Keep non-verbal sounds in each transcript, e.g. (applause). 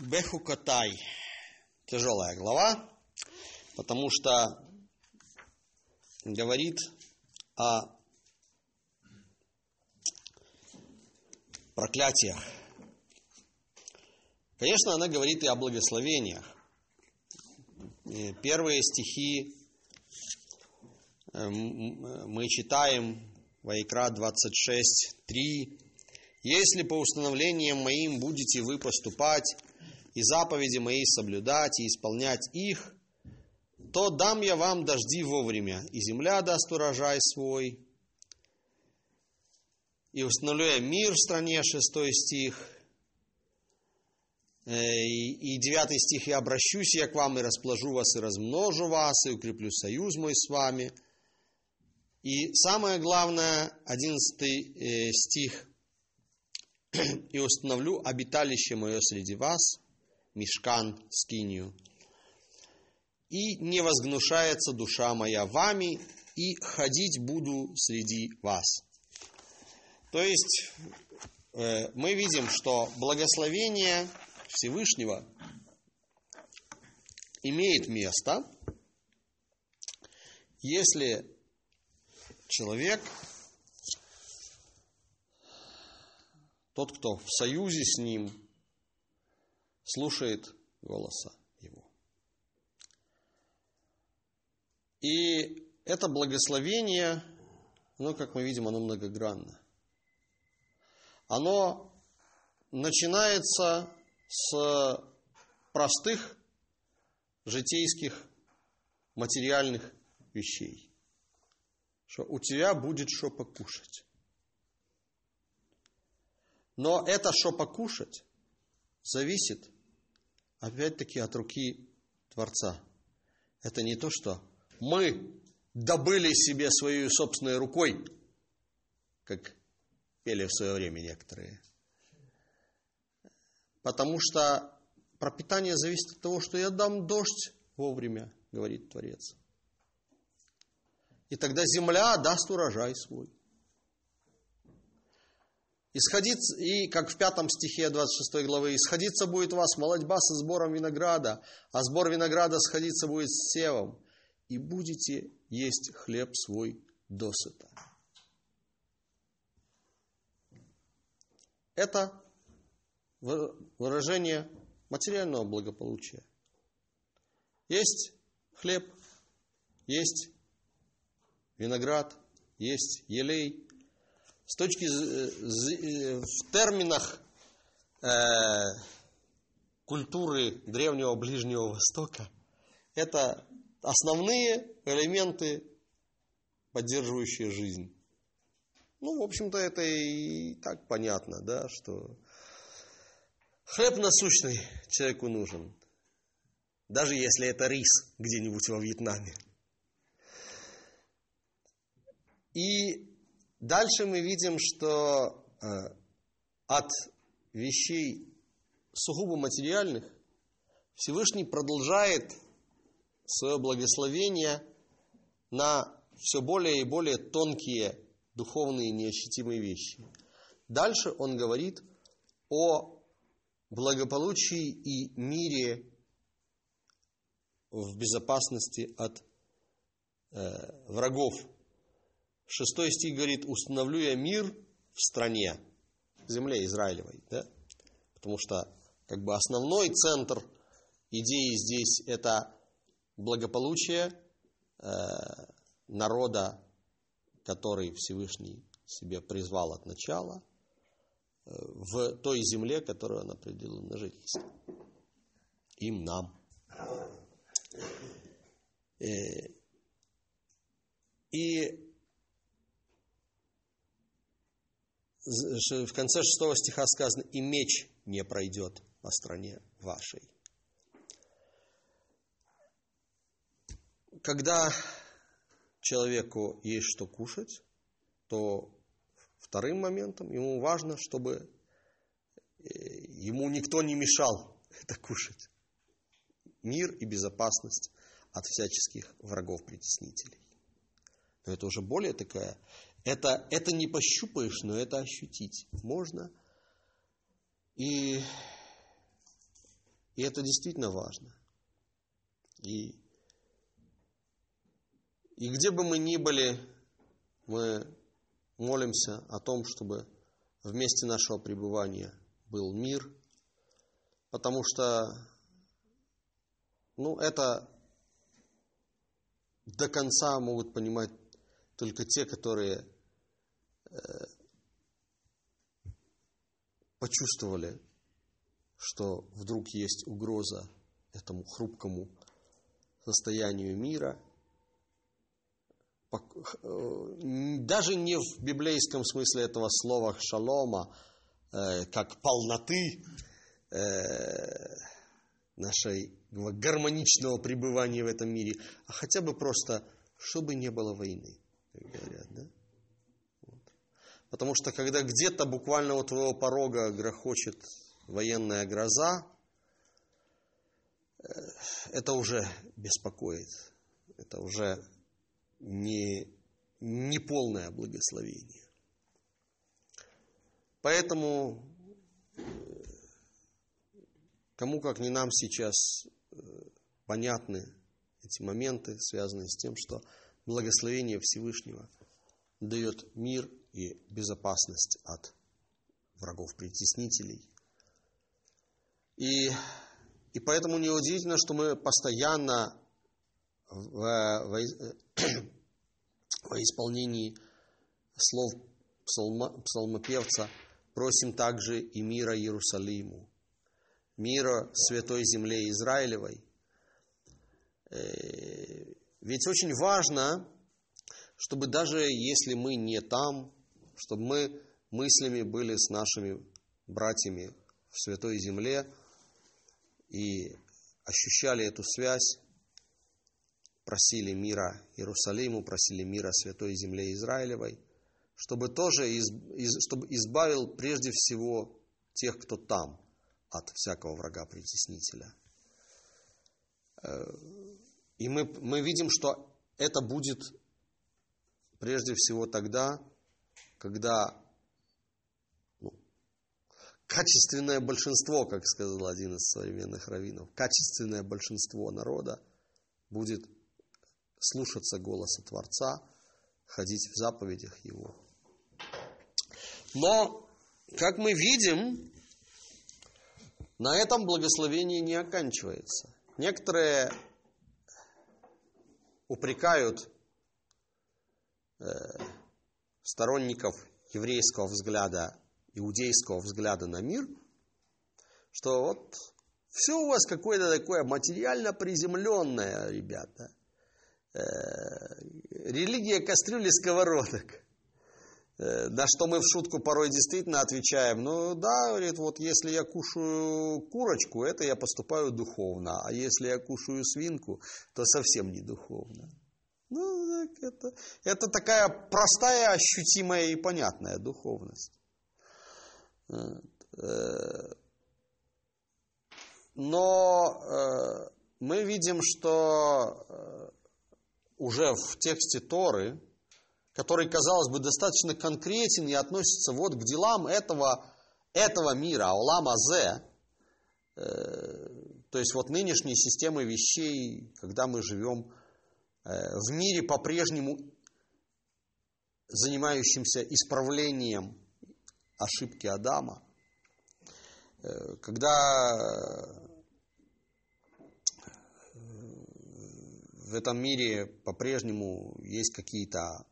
Бехукатай. Тяжелая глава, потому что говорит о проклятиях. Конечно, она говорит и о благословениях. Первые стихи э, мы читаем Вайкра 26.3. «Если по установлениям моим будете вы поступать, и заповеди мои соблюдать, и исполнять их, то дам я вам дожди вовремя, и земля даст урожай свой, и установлю я мир в стране, шестой стих, э, и девятый стих, «Я обращусь я к вам и расположу вас, и размножу вас, и укреплю союз мой с вами». И самое главное, одиннадцатый э, стих, «И установлю обиталище мое среди вас, мешкан, скинию, и не возгнушается душа моя вами, и ходить буду среди вас». То есть э, мы видим, что благословение Всевышнего имеет место, если человек, тот, кто в союзе с ним, слушает голоса его. И это благословение, ну, как мы видим, оно многогранно оно начинается с простых житейских материальных вещей. Что у тебя будет что покушать. Но это что покушать зависит опять-таки от руки Творца. Это не то, что мы добыли себе своей собственной рукой, как пели в свое время некоторые. Потому что пропитание зависит от того, что я дам дождь вовремя, говорит Творец. И тогда земля даст урожай свой. Исходить, и как в пятом стихе 26 главы, исходиться будет вас молодьба со сбором винограда, а сбор винограда сходиться будет с севом, и будете есть хлеб свой досыта. Это выражение материального благополучия. Есть хлеб, есть виноград, есть елей. С точки э, в терминах э, культуры древнего Ближнего Востока это основные элементы, поддерживающие жизнь. Ну, в общем-то, это и так понятно, да, что хлеб насущный человеку нужен. Даже если это рис где-нибудь во Вьетнаме. И дальше мы видим, что э, от вещей сугубо материальных Всевышний продолжает свое благословение на все более и более тонкие духовные неощутимые вещи. Дальше он говорит о благополучии и мире в безопасности от э, врагов. Шестой стих говорит, установлю я мир в стране, земле Израилевой. Да? Потому что как бы основной центр идеи здесь это благополучие э, народа который Всевышний себе призвал от начала, э, в той земле, которую он определил на жительство. Им, нам. Э, и в конце шестого стиха сказано, и меч не пройдет по стране вашей. Когда человеку есть что кушать, то вторым моментом ему важно, чтобы э, ему никто не мешал (laughs) это кушать. Мир и безопасность от всяческих врагов-притеснителей. Но это уже более такая, это, это не пощупаешь, но это ощутить можно. И И это действительно важно. И, и где бы мы ни были, мы молимся о том, чтобы в месте нашего пребывания был мир, потому что ну, это до конца могут понимать только те, которые почувствовали, что вдруг есть угроза этому хрупкому состоянию мира, э, даже не в библейском смысле этого слова шалома, э, как полноты нашей гармоничного пребывания в этом мире, а хотя бы просто, чтобы не было войны, как говорят, да? Потому что когда где-то буквально у твоего порога грохочет военная гроза, э, это уже беспокоит. Это уже не, не полное благословение. Поэтому э, кому как не нам сейчас э, понятны эти моменты, связанные с тем, что благословение Всевышнего дает мир и безопасность от врагов-притеснителей – и, и поэтому неудивительно, что мы постоянно в, в, (clears throat) во исполнении слов псалма, псалмопевца просим также и мира Иерусалиму, мира святой земле Израилевой. Э, ведь очень важно, чтобы даже если мы не там, чтобы мы мыслями были с нашими братьями в святой земле – и ощущали эту связь, просили мира Иерусалиму, просили мира Святой Земле Израилевой, чтобы тоже из, из, чтобы избавил прежде всего тех, кто там, от всякого врага-притеснителя. Э, и мы, мы видим, что это будет прежде всего тогда, когда качественное большинство, как сказал один из современных раввинов, качественное большинство народа будет слушаться голоса Творца, ходить в заповедях Его. Но, как мы видим, на этом благословение не оканчивается. Некоторые упрекают э, сторонников еврейского взгляда иудейского взгляда на мир, что вот все у вас какое-то такое материально приземленное, ребята. Э, религия кастрюли сковородок. Э, на что мы в шутку порой действительно отвечаем, ну да, говорит, вот если я кушаю курочку, это я поступаю духовно, а если я кушаю свинку, то совсем не духовно. Ну, это, это такая простая, ощутимая и понятная духовность. Э, но э, мы видим, что э, уже в тексте Торы, который, казалось бы, достаточно конкретен и относится вот к делам этого, этого мира, Аулам Азе, то есть вот нынешней системы вещей, когда мы живем в мире по-прежнему занимающимся исправлением ошибки Адама, э, когда э, в этом мире по-прежнему есть какие-то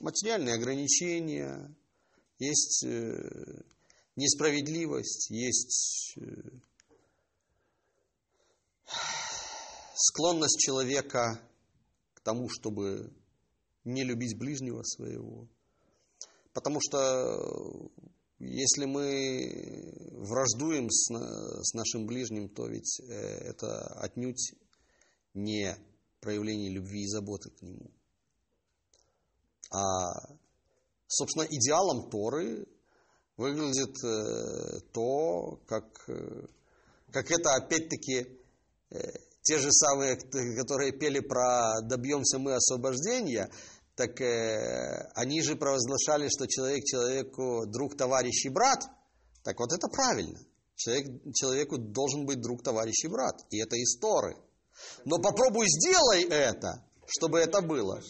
материальные ограничения, есть э, несправедливость, есть склонность человека тому, чтобы не любить ближнего своего. Потому что если мы враждуем с, с нашим ближним, то ведь э, это отнюдь не проявление любви и заботы к нему. А, собственно, идеалом Торы выглядит э, то, как, э, как это опять-таки те же самые, которые пели про «добьемся мы освобождения», так э, они же провозглашали, что человек человеку друг, товарищ и брат. Так вот это правильно. Человек, человеку должен быть друг, товарищ и брат. И это из Торы. Но попробуй сделай это, чтобы это было.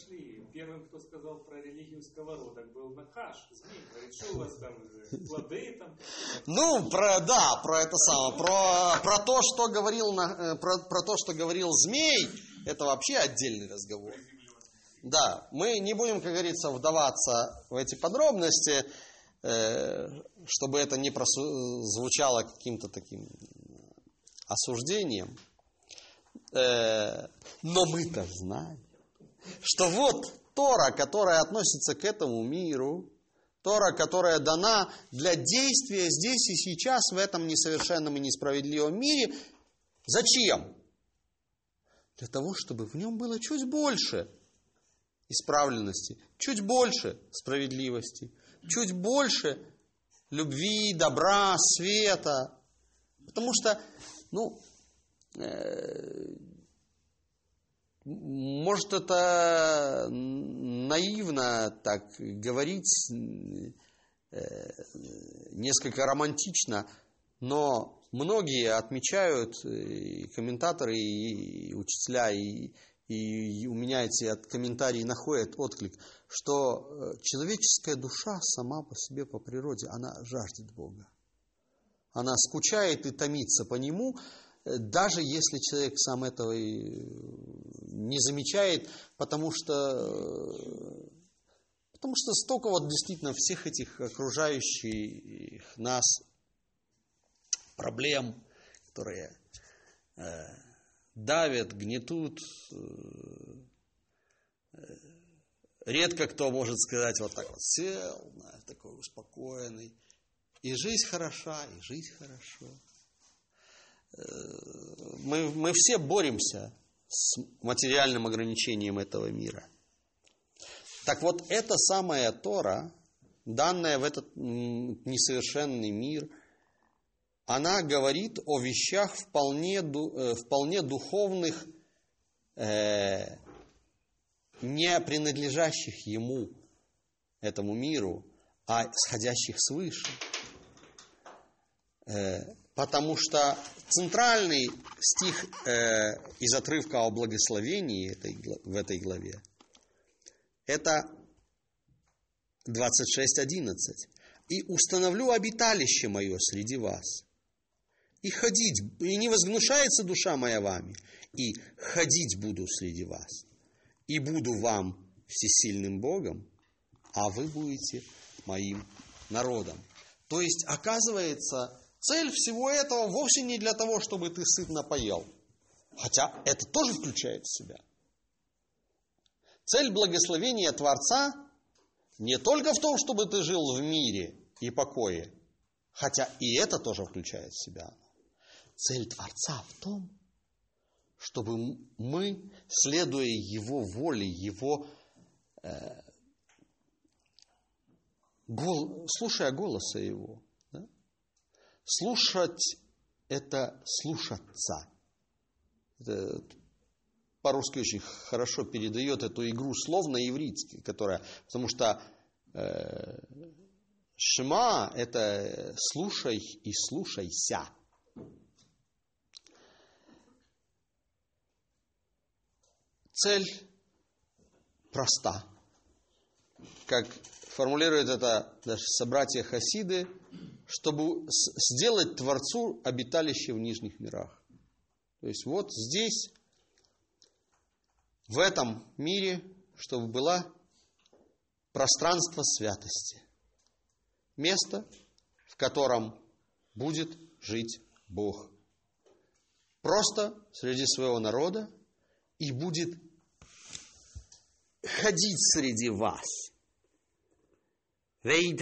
Первым, кто сказал про религию сковородок, был Нахаш. Змей у вас там Ну, про, да, про это самое. Про, про, то, что говорил, на- э, про, про то, что говорил змей, это вообще отдельный разговор. Да, мы не будем, как говорится, вдаваться в эти подробности, э, чтобы это не просу- звучало каким-то таким осуждением. Э, но мы-то знаем, что вот Тора, которая относится к этому миру, Тора, которая дана для действия здесь и сейчас в этом несовершенном и несправедливом мире, зачем? Для того, чтобы в нем было чуть больше исправленности, чуть больше справедливости, чуть больше любви, добра, света. Потому что, ну, э, может, это наивно так говорить, э, несколько романтично, но многие отмечают, и комментаторы, и учителя, и, и у меня эти от комментарии находят отклик, что э, человеческая душа сама по себе, по природе, она жаждет Бога. Она скучает и томится по Нему, э, даже если человек сам этого не замечает, потому что, потому что столько вот действительно всех этих окружающих нас проблем, которые э, давят, гнетут. э, э, редко кто может сказать вот так вот, сел, такой успокоенный, и жизнь хороша, и жить хорошо. Э, Мы, мы все боремся с материальным ограничением этого мира. Так вот, эта самая Тора, данная в этот несовершенный мир, она говорит о вещах вполне, э, вполне духовных, э, не принадлежащих ему, этому миру, а сходящих свыше. Потому что центральный стих э, из отрывка о благословении этой, в этой главе это 26.11. «И установлю обиталище мое среди вас, и ходить, и не возгнушается душа моя вами, и ходить буду среди вас, и буду вам всесильным Богом, а вы будете моим народом». То есть, оказывается, цель всего этого вовсе не для того, чтобы ты сытно поел. Хотя это тоже включает в себя. Цель благословения Творца не только в том, чтобы ты жил в мире и покое, хотя и это тоже включает в себя. Цель Творца в том, чтобы мы, следуя Его воле, Его, э, гол, слушая голоса Его, слушать это слушаться. Это по-русски очень хорошо передает эту игру слов на иврите, которая, потому что э, шма – это слушай и слушайся. Цель проста. Как формулирует это даже собратья Хасиды, чтобы сделать Творцу обиталище в нижних мирах. То есть вот здесь, в этом мире, чтобы было пространство святости. Место, в котором будет жить Бог. Просто среди своего народа и будет ходить среди вас. Вейд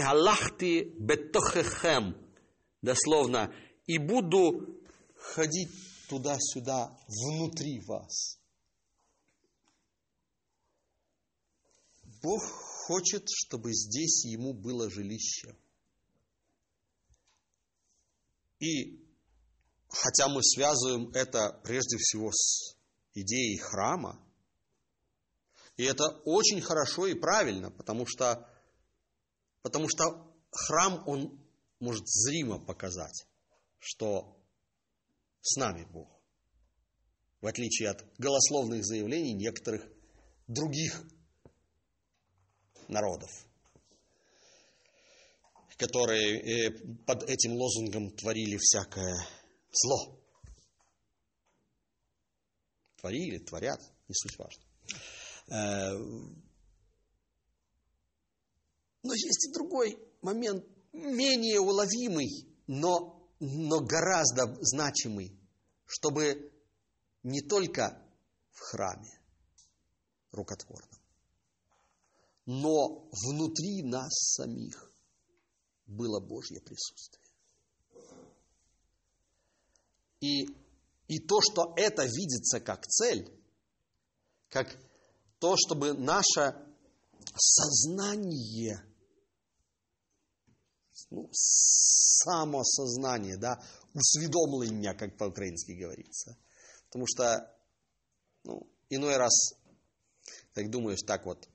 бетохехем. Дословно, и буду ходить туда-сюда внутри вас. Бог хочет, чтобы здесь ему было жилище. И хотя мы связываем это прежде всего с идеей храма, и это очень хорошо и правильно, потому что, потому что храм, он может зримо показать, что с нами Бог. В отличие от голословных заявлений некоторых других народов, которые э, под этим лозунгом творили всякое зло. Творили, творят, не суть важно. Но есть и другой момент, менее уловимый, но, но гораздо значимый, чтобы не только в храме рукотворном, но внутри нас самих было Божье присутствие. И, и то, что это видится как цель, как то, чтобы наше сознание, ну, самосознание, да, усведомление, как по-украински говорится. Потому что, ну, иной раз, так думаешь, так вот,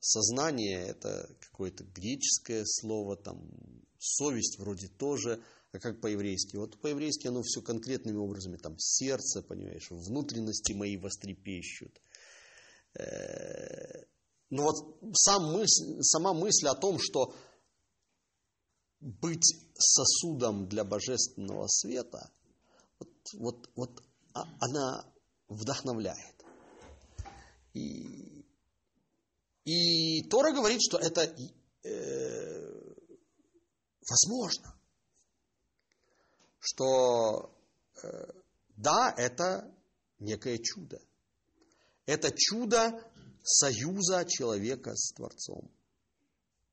сознание это какое-то греческое слово, там, совесть вроде тоже, а как по-еврейски? Вот по-еврейски оно все конкретными образами, там, сердце, понимаешь, внутренности мои вострепещут. Э, ну вот сам мысль, сама мысль о том, что быть сосудом для божественного света, вот, вот, вот а, она вдохновляет. И, и Тора говорит, что это э, возможно, что э, да, это некое чудо. Это чудо союза человека с Творцом,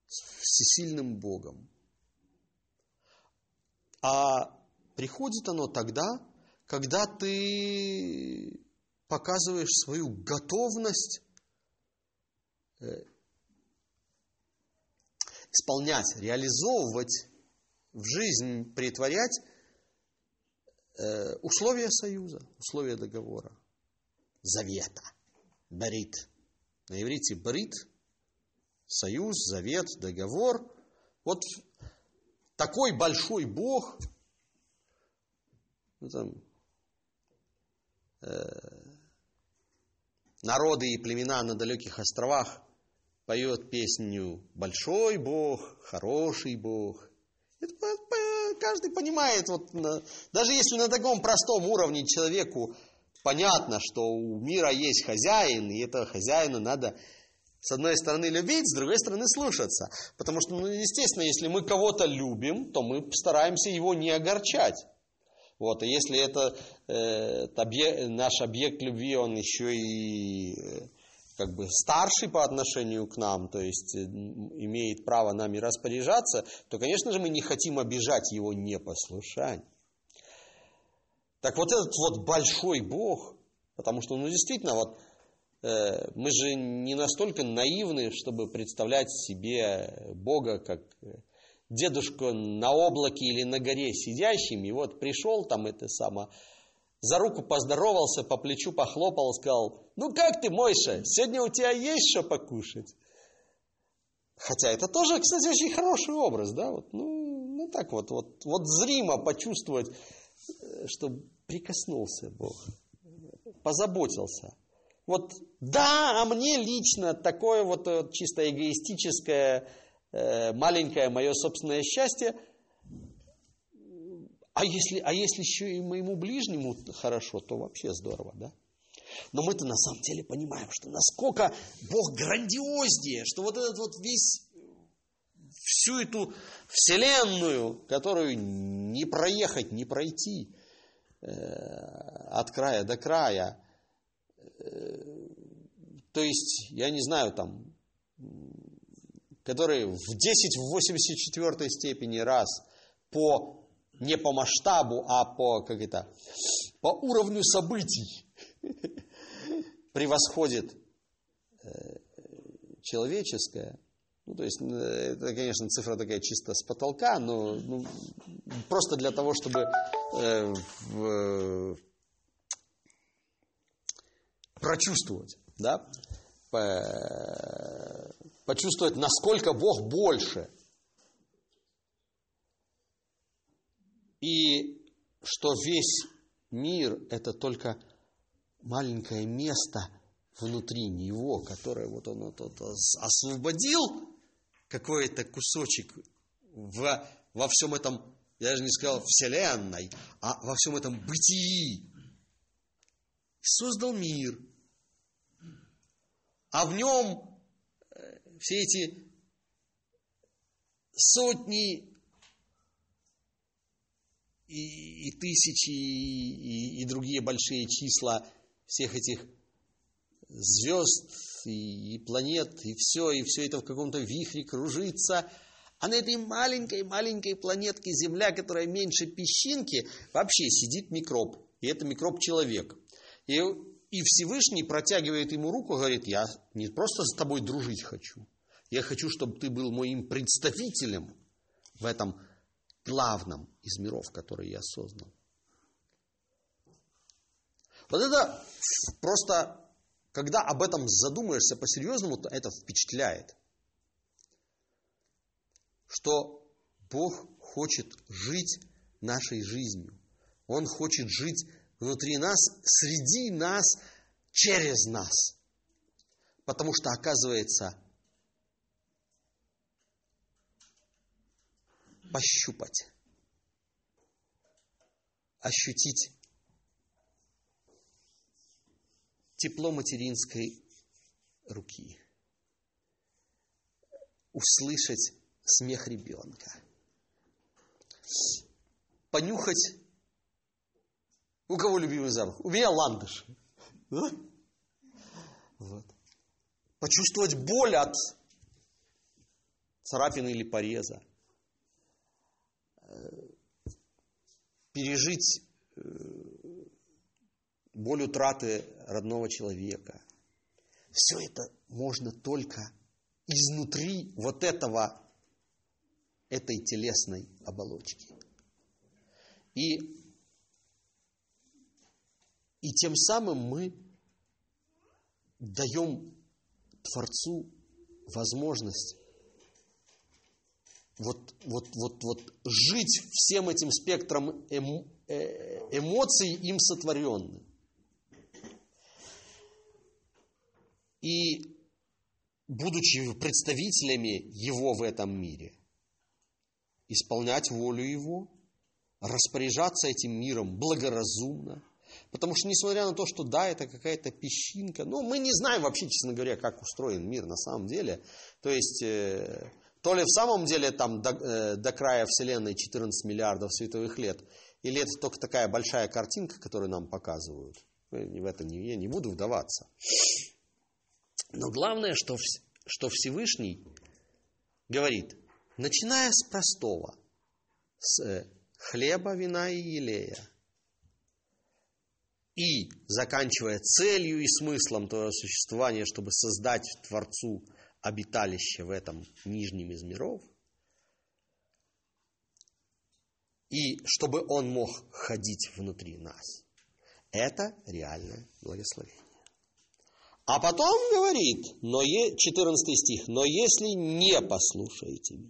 с всесильным Богом. А приходит оно тогда, когда ты показываешь свою готовность э, исполнять, реализовывать в жизнь, притворять э, условия союза, условия договора, завета, барит. На иврите барит, союз, завет, договор. Вот такой большой Бог, ну, там, э, народы и племена на далеких островах поет песню «Большой Бог, хороший Бог». Это каждый понимает, вот, даже если на таком простом уровне человеку понятно, что у мира есть хозяин, и этого хозяина надо с одной стороны любить, с другой стороны слушаться. Потому что, ну, естественно, если мы кого-то любим, то мы стараемся его не огорчать. Вот, и если это э, объект, наш объект любви, он еще и э, как бы старший по отношению к нам, то есть имеет право нами распоряжаться, то, конечно же, мы не хотим обижать его непослушание. Так вот этот вот большой Бог, потому что, ну, действительно, вот мы же не настолько наивны, чтобы представлять себе Бога как э, дедушку на облаке или на горе сидящим, и вот пришел там это само, за руку поздоровался, по плечу похлопал, сказал, ну как ты, Мойша, сегодня у тебя есть что покушать? Хотя это тоже, кстати, очень хороший образ, да, вот, ну, ну так вот, вот, вот зримо почувствовать, э, что прикоснулся Бог, позаботился – вот да, а мне лично такое вот, э, чисто эгоистическое, э, маленькое мое собственное счастье, а если, а если еще и моему ближнему хорошо, то вообще здорово, да? Но мы-то на самом деле понимаем, что насколько Бог грандиознее, что вот этот вот весь, всю эту вселенную, которую не проехать, не пройти э, от края до края, то есть, я не знаю, там, которые в 10 в 84 степени раз по не по масштабу, а по как это по уровню событий (laughs) превосходит э, человеческое. Ну, то есть, э, это, конечно, цифра такая чисто с потолка, но ну, просто для того, чтобы э, в, прочувствовать, да, почувствовать, насколько Бог больше. И что весь мир – это только маленькое место внутри него, которое вот он вот, вот, освободил какой-то кусочек в, во всем этом, я даже не сказал вселенной, а во всем этом бытии. Создал мир. А в нем э, все эти сотни и, и тысячи, и, и другие большие числа всех этих звезд и, и планет, и все, и все это в каком-то вихре кружится. А на этой маленькой-маленькой планетке Земля, которая меньше песчинки, вообще сидит микроб. И это микроб человек. И, и Всевышний протягивает ему руку, говорит, я не просто с тобой дружить хочу, я хочу, чтобы ты был моим представителем в этом главном из миров, который я создал. Вот это просто, когда об этом задумаешься по-серьезному, то это впечатляет. Что Бог хочет жить нашей жизнью. Он хочет жить внутри нас, среди нас, через нас. Потому что, оказывается, пощупать, ощутить тепло материнской руки, услышать смех ребенка, понюхать, у кого любимый запах? У меня ландыш. Вот. Почувствовать боль от царапины или пореза – пережить э, боль утраты родного человека. Все это можно только изнутри вот этого, этой телесной оболочки. И, и тем самым мы даем Творцу возможность вот, вот, вот, вот жить всем этим спектром эм, э, эмоций им сотворенным. И будучи представителями Его в этом мире, исполнять волю Его, распоряжаться этим миром благоразумно. Потому что, несмотря на то, что да, это какая-то песчинка, но мы не знаем вообще, честно говоря, как устроен мир на самом деле. То есть, э, то ли в самом деле там до, э, до края Вселенной 14 миллиардов световых лет, или это только такая большая картинка, которую нам показывают. В это не, я не буду вдаваться. Но главное, что, что Всевышний говорит, начиная с простого, с э, хлеба, вина и елея, и заканчивая целью и смыслом твоего существования, чтобы создать Творцу обиталище в этом нижнем из миров, и чтобы он мог ходить внутри нас. Это реальное благословение. А потом говорит, но е, 14 стих, но если не послушаете меня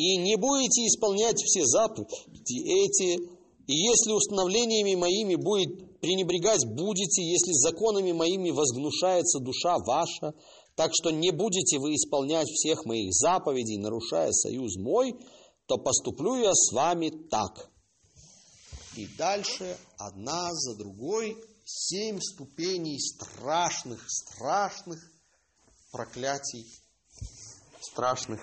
и не будете исполнять все заповеди эти, и если установлениями моими будет пренебрегать будете, если законами моими возгнушается душа ваша, так что не будете вы исполнять всех моих заповедей, нарушая союз мой, то поступлю я с вами так. И дальше одна за другой семь ступеней страшных, страшных проклятий, страшных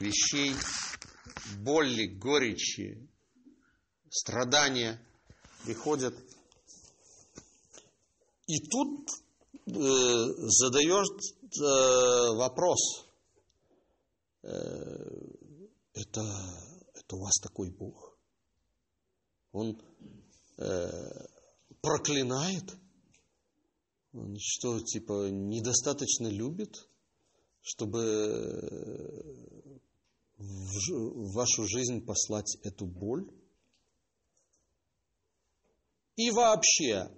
вещей, боли, горечи, страдания – приходят. И тут э, задаешь э, вопрос. Э, это, это у вас такой Бог? Он э, проклинает? Он что, типа, недостаточно любит, чтобы в, в вашу жизнь послать эту боль? И вообще,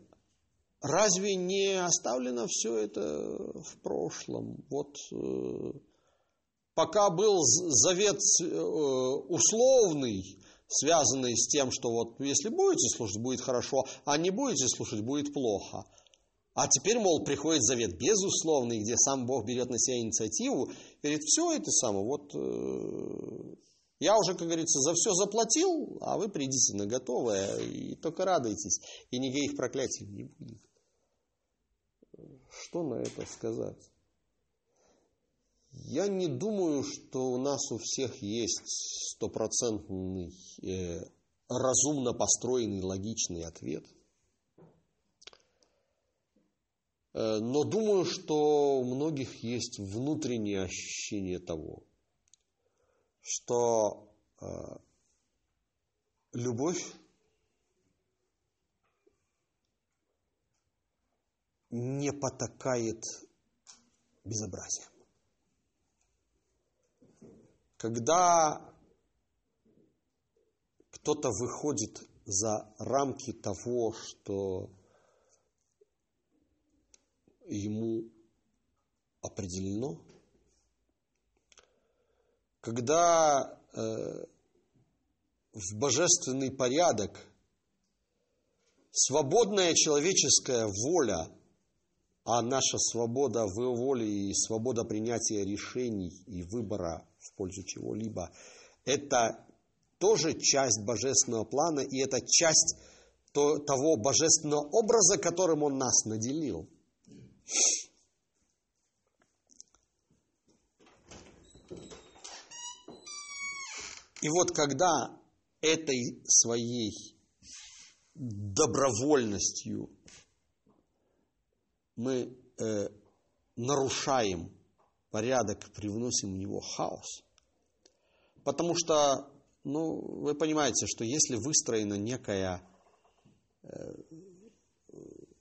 разве не оставлено все это в прошлом? Вот э, пока был завет э, условный, связанные с тем, что вот если будете слушать, будет хорошо, а не будете слушать, будет плохо. А теперь, мол, приходит завет безусловный, где сам Бог берет на себя инициативу, говорит, все это самое, вот э, я уже, как говорится, за все заплатил, а вы придите на готовое и только радуйтесь, и никаких проклятий не будет. Что на это сказать? Я не думаю, что у нас у всех есть стопроцентный, э, разумно построенный, логичный ответ. Э, но думаю, что у многих есть внутреннее ощущение того, что э, любовь не потакает безобразием. Когда кто-то выходит за рамки того, что ему определено, когда э, в божественный порядок свободная человеческая воля а наша свобода в воле и свобода принятия решений и выбора в пользу чего-либо, это тоже часть божественного плана, и это часть то, того божественного образа, которым Он нас наделил. И вот когда этой своей добровольностью мы э, нарушаем порядок, привносим в него хаос. Потому что, ну, вы понимаете, что если выстроена некая э,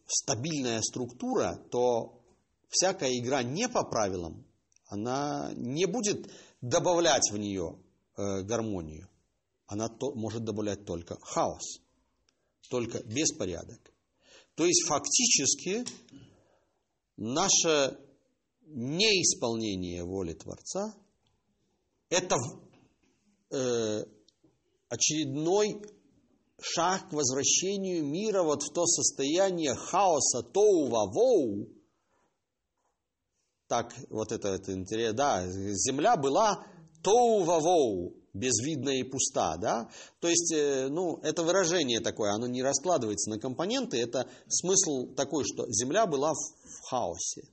стабильная структура, то всякая игра не по правилам, она не будет добавлять в нее э, гармонию. Она то, может добавлять только хаос, только беспорядок. То есть фактически наше неисполнение воли Творца – это э, очередной шаг к возвращению мира вот в то состояние хаоса тоу-ва-воу. Так, вот это, это интересно. Да, земля была тоу-ва-воу, безвидная и пуста, да? То есть, э, ну, это выражение такое, оно не раскладывается на компоненты, это смысл такой, что земля была в хаосе.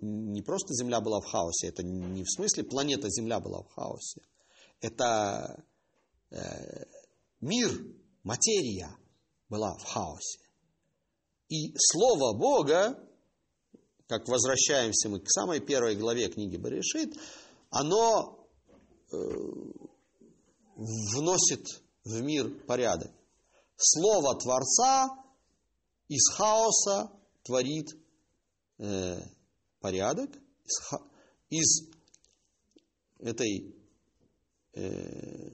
Не просто Земля была в хаосе, это не в смысле планета Земля была в хаосе. Это э, мир, материя была в хаосе. И Слово Бога, как возвращаемся мы к самой первой главе книги Баришит, оно вносит в мир порядок. Слово Творца из хаоса творит э, порядок из, из этой э,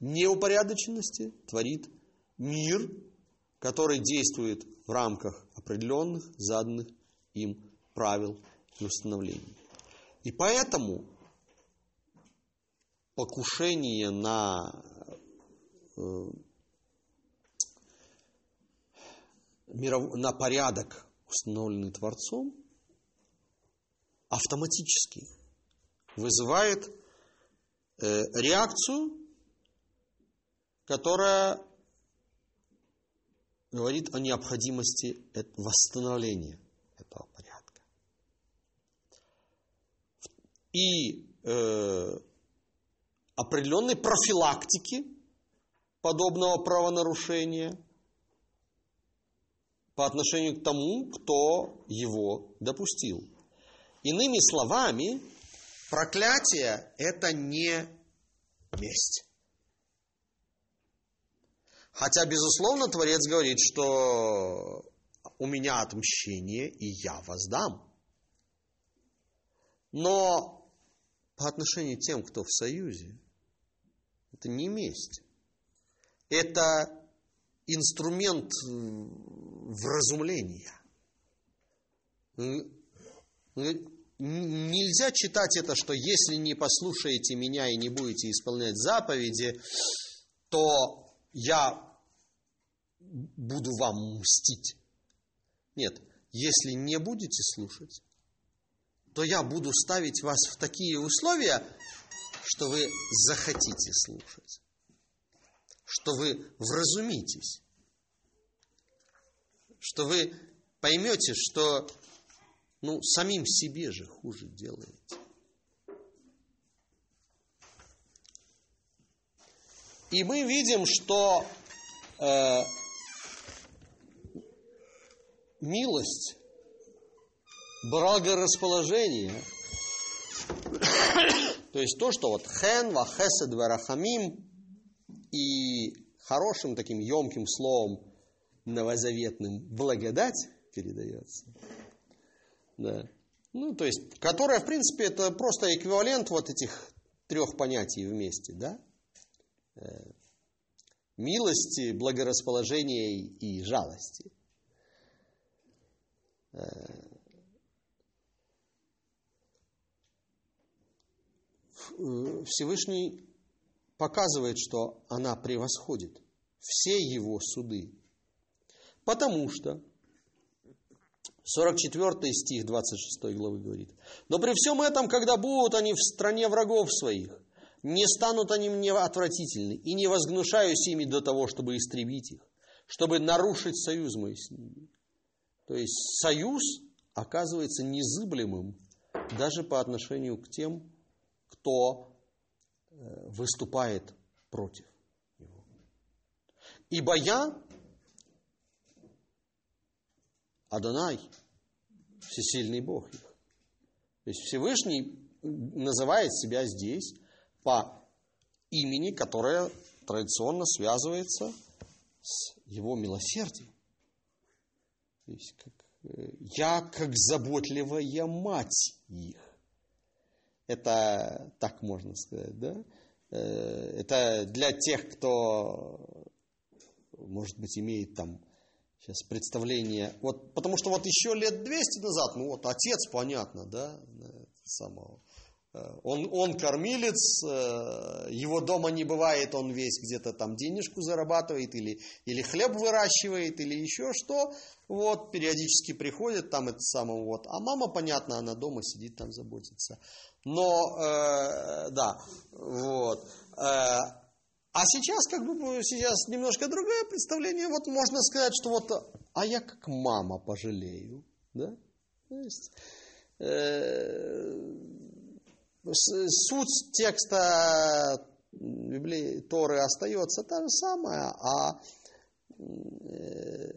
неупорядоченности, творит мир, который действует в рамках определенных заданных им правил и установлений. И поэтому покушение на э, на порядок, установленный Творцом, автоматически вызывает э, реакцию, которая говорит о необходимости восстановления этого порядка. И э, определенной профилактики подобного правонарушения – по отношению к тому, кто его допустил. Иными словами, проклятие – это не месть. Хотя, безусловно, Творец говорит, что у меня отмщение, и я воздам. Но по отношению к тем, кто в союзе, это не месть. Это инструмент вразумления. нельзя читать это, что если не послушаете меня и не будете исполнять заповеди, то я буду вам мстить. Нет, если не будете слушать, то я буду ставить вас в такие условия, что вы захотите слушать, что вы вразумитесь, что вы поймете, что ну, самим себе же хуже делаете. И мы видим, что э, милость, благорасположение, то есть то, что вот хен, вахесед, варахамим и хорошим таким емким словом новозаветным благодать передается. Да. Ну, то есть, которая, в принципе, это просто эквивалент вот этих трех понятий вместе, да? Э, милости, благорасположения и жалости. Всевышний показывает, что она превосходит все его суды. Потому что 44 стих 26 главы говорит. Но при всем этом, когда будут они в стране врагов своих, не станут они мне отвратительны, и не возгнушаюсь ими до того, чтобы истребить их, чтобы нарушить союз мой с ними. То есть союз оказывается незыблемым даже по отношению к тем, кто э, выступает против него. Ибо я, Адонай, всесильный Бог их. То есть Всевышний называет себя здесь по имени, которое традиционно связывается с его милосердием. То есть, как, э, я как заботливая мать их. Это так можно сказать, да? Э, это для тех, кто, может быть, имеет там сейчас представление. Вот, потому что вот еще лет 200 назад, ну вот отец, понятно, да, самого Э, он, он кормилец, э, его дома не бывает, он весь где-то там денежку зарабатывает или, или хлеб выращивает, или еще что. Вот, периодически приходит там это самое вот. А мама, понятно, она дома сидит там заботится. Но, э, да, вот. Э, а сейчас, как бы, сейчас немножко другое представление. Вот можно сказать, что вот, а я как мама пожалею, да? То есть, э, суть текста Библии, Торы остается та же самая, а э,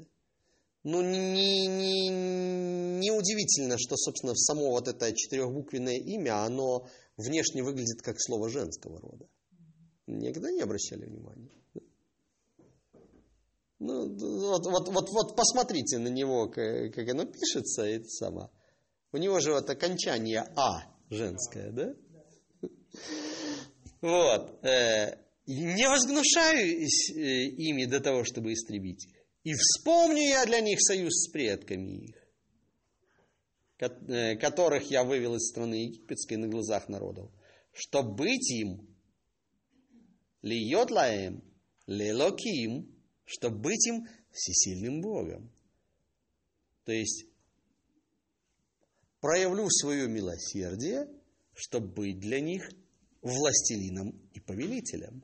ну, не, не, не удивительно, что, собственно, само вот это четырехбуквенное имя, оно внешне выглядит как слово женского рода. Никогда не обращали внимания. Ну, вот, вот, вот, вот посмотрите на него, как, как оно пишется, это само. У него же вот окончание А женская, да? Вот. Э, не возгнушаюсь э, ими до того, чтобы истребить их. И вспомню я для них союз с предками их, э, которых я вывел из страны египетской на глазах народов, чтобы быть им льет лаем, лелоким, чтобы быть им всесильным Богом. То есть проявлю свое милосердие, чтобы быть для них властелином и повелителем.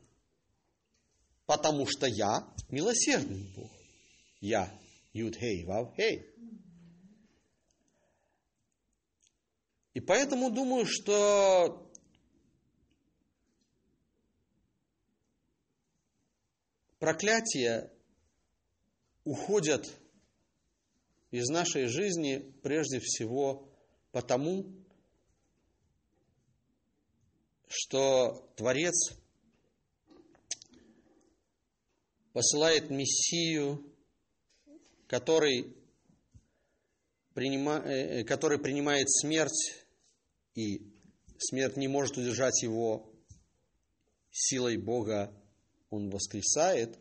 Потому что я милосердный Бог. Я Юд-Хей, Вав-Хей. И поэтому думаю, что проклятия уходят из нашей жизни прежде всего потому, что Творец посылает Мессию, который, принима, э, который принимает смерть, и смерть не может удержать его силой Бога, он воскресает.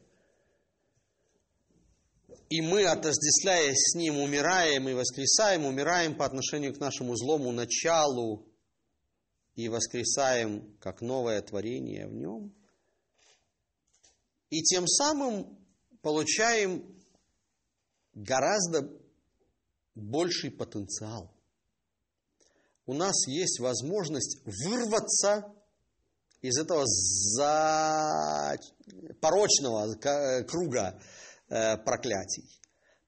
И мы, отождествляясь с Ним, умираем и воскресаем, умираем по отношению к нашему злому началу и воскресаем как новое творение в Нем. И тем самым получаем гораздо больший потенциал. У нас есть возможность вырваться из этого за... порочного круга э, проклятий.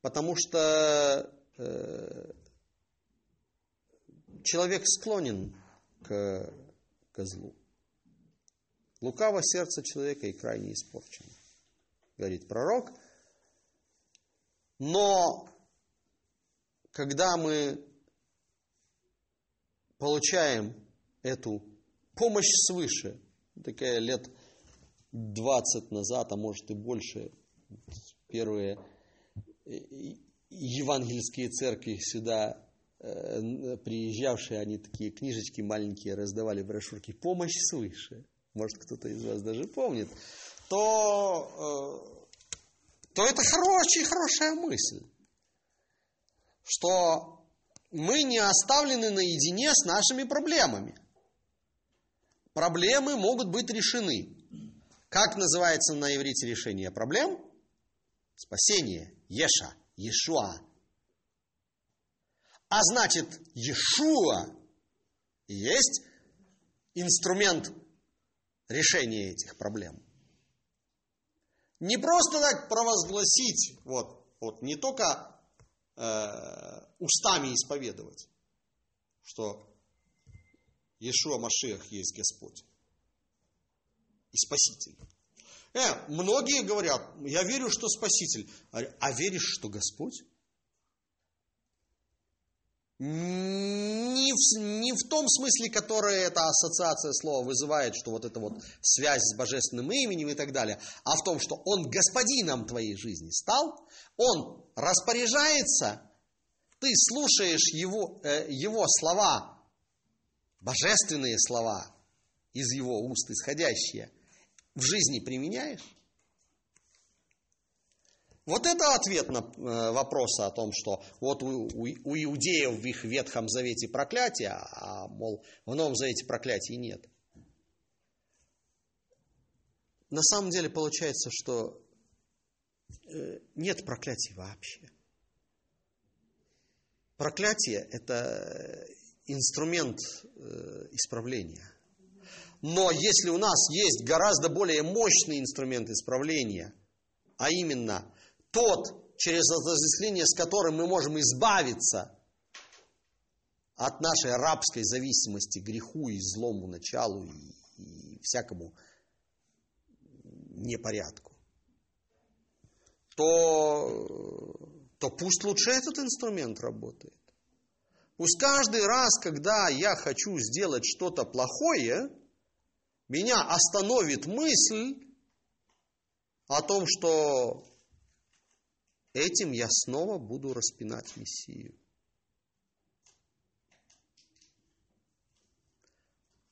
Потому что э, человек склонен к, к злу. Лукаво сердце человека и крайне испорчено, говорит пророк. Но когда мы получаем эту помощь свыше, такая лет 20 назад, а может и больше, первые евангельские церкви сюда э, приезжавшие, они такие книжечки маленькие раздавали, брошюрки «Помощь свыше». Может, кто-то из вас даже помнит. То, э, то это хорошая, хорошая мысль, что мы не оставлены наедине с нашими проблемами. Проблемы могут быть решены. Как называется на иврите решение проблем? Спасение. Еша. Ешуа. А значит, Ешуа есть инструмент решения этих проблем. Не просто так провозгласить, вот, вот не только э, устами исповедовать, что Иешуа Машех есть Господь и Спаситель. Э, многие говорят, я верю, что Спаситель. А веришь, что Господь? Не в, не в том смысле, который эта ассоциация слова вызывает, что вот это вот связь с божественным именем и так далее, а в том, что Он господином твоей жизни стал, Он распоряжается, ты слушаешь Его, э, его слова, божественные слова из Его уст исходящие, в жизни применяешь? Вот это ответ на э, вопрос о том, что вот у, у, у иудеев в их Ветхом Завете проклятие, а, мол, в Новом Завете проклятий нет. На самом деле получается, что э, нет проклятий вообще. Проклятие – это инструмент э, исправления. Но если у нас есть гораздо более мощный инструмент исправления, а именно тот, через отождествление с которым мы можем избавиться от нашей рабской зависимости греху и злому началу и, и всякому непорядку, то, то пусть лучше этот инструмент работает. Пусть каждый раз, когда я хочу сделать что-то плохое, меня остановит мысль о том, что Этим я снова буду распинать Мессию.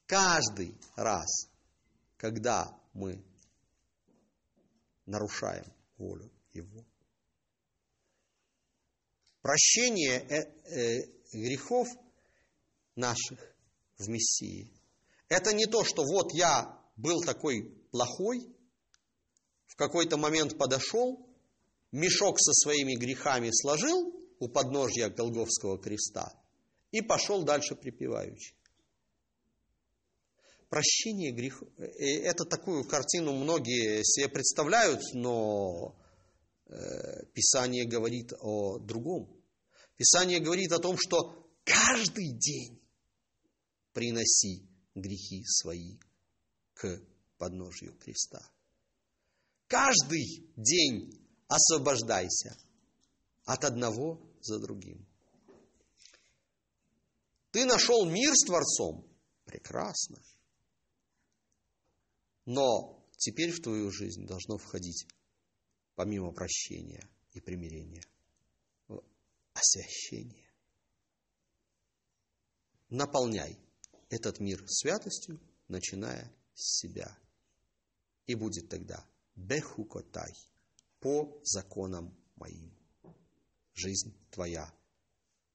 Каждый раз, когда мы нарушаем волю Его. Прощение э, э, грехов наших в Мессии. Это не то, что вот я был такой плохой, в какой-то момент подошел, мешок со своими грехами сложил у подножья Голговского креста и пошел дальше припеваючи. Прощение грехов. Э, это такую картину многие себе представляют, но э, Писание говорит о другом. Писание говорит о том, что каждый день приноси грехи свои к подножью креста. Каждый день освобождайся от одного за другим. Ты нашел мир с Творцом? Прекрасно. Но теперь в твою жизнь должно входить, помимо прощения и примирения, освящение. Наполняй этот мир святостью, начиная с себя. И будет тогда бехукотай – по законам моим. Жизнь твоя.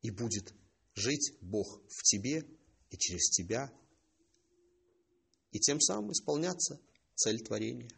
И будет жить Бог в тебе и через тебя, и тем самым исполняться цель творения.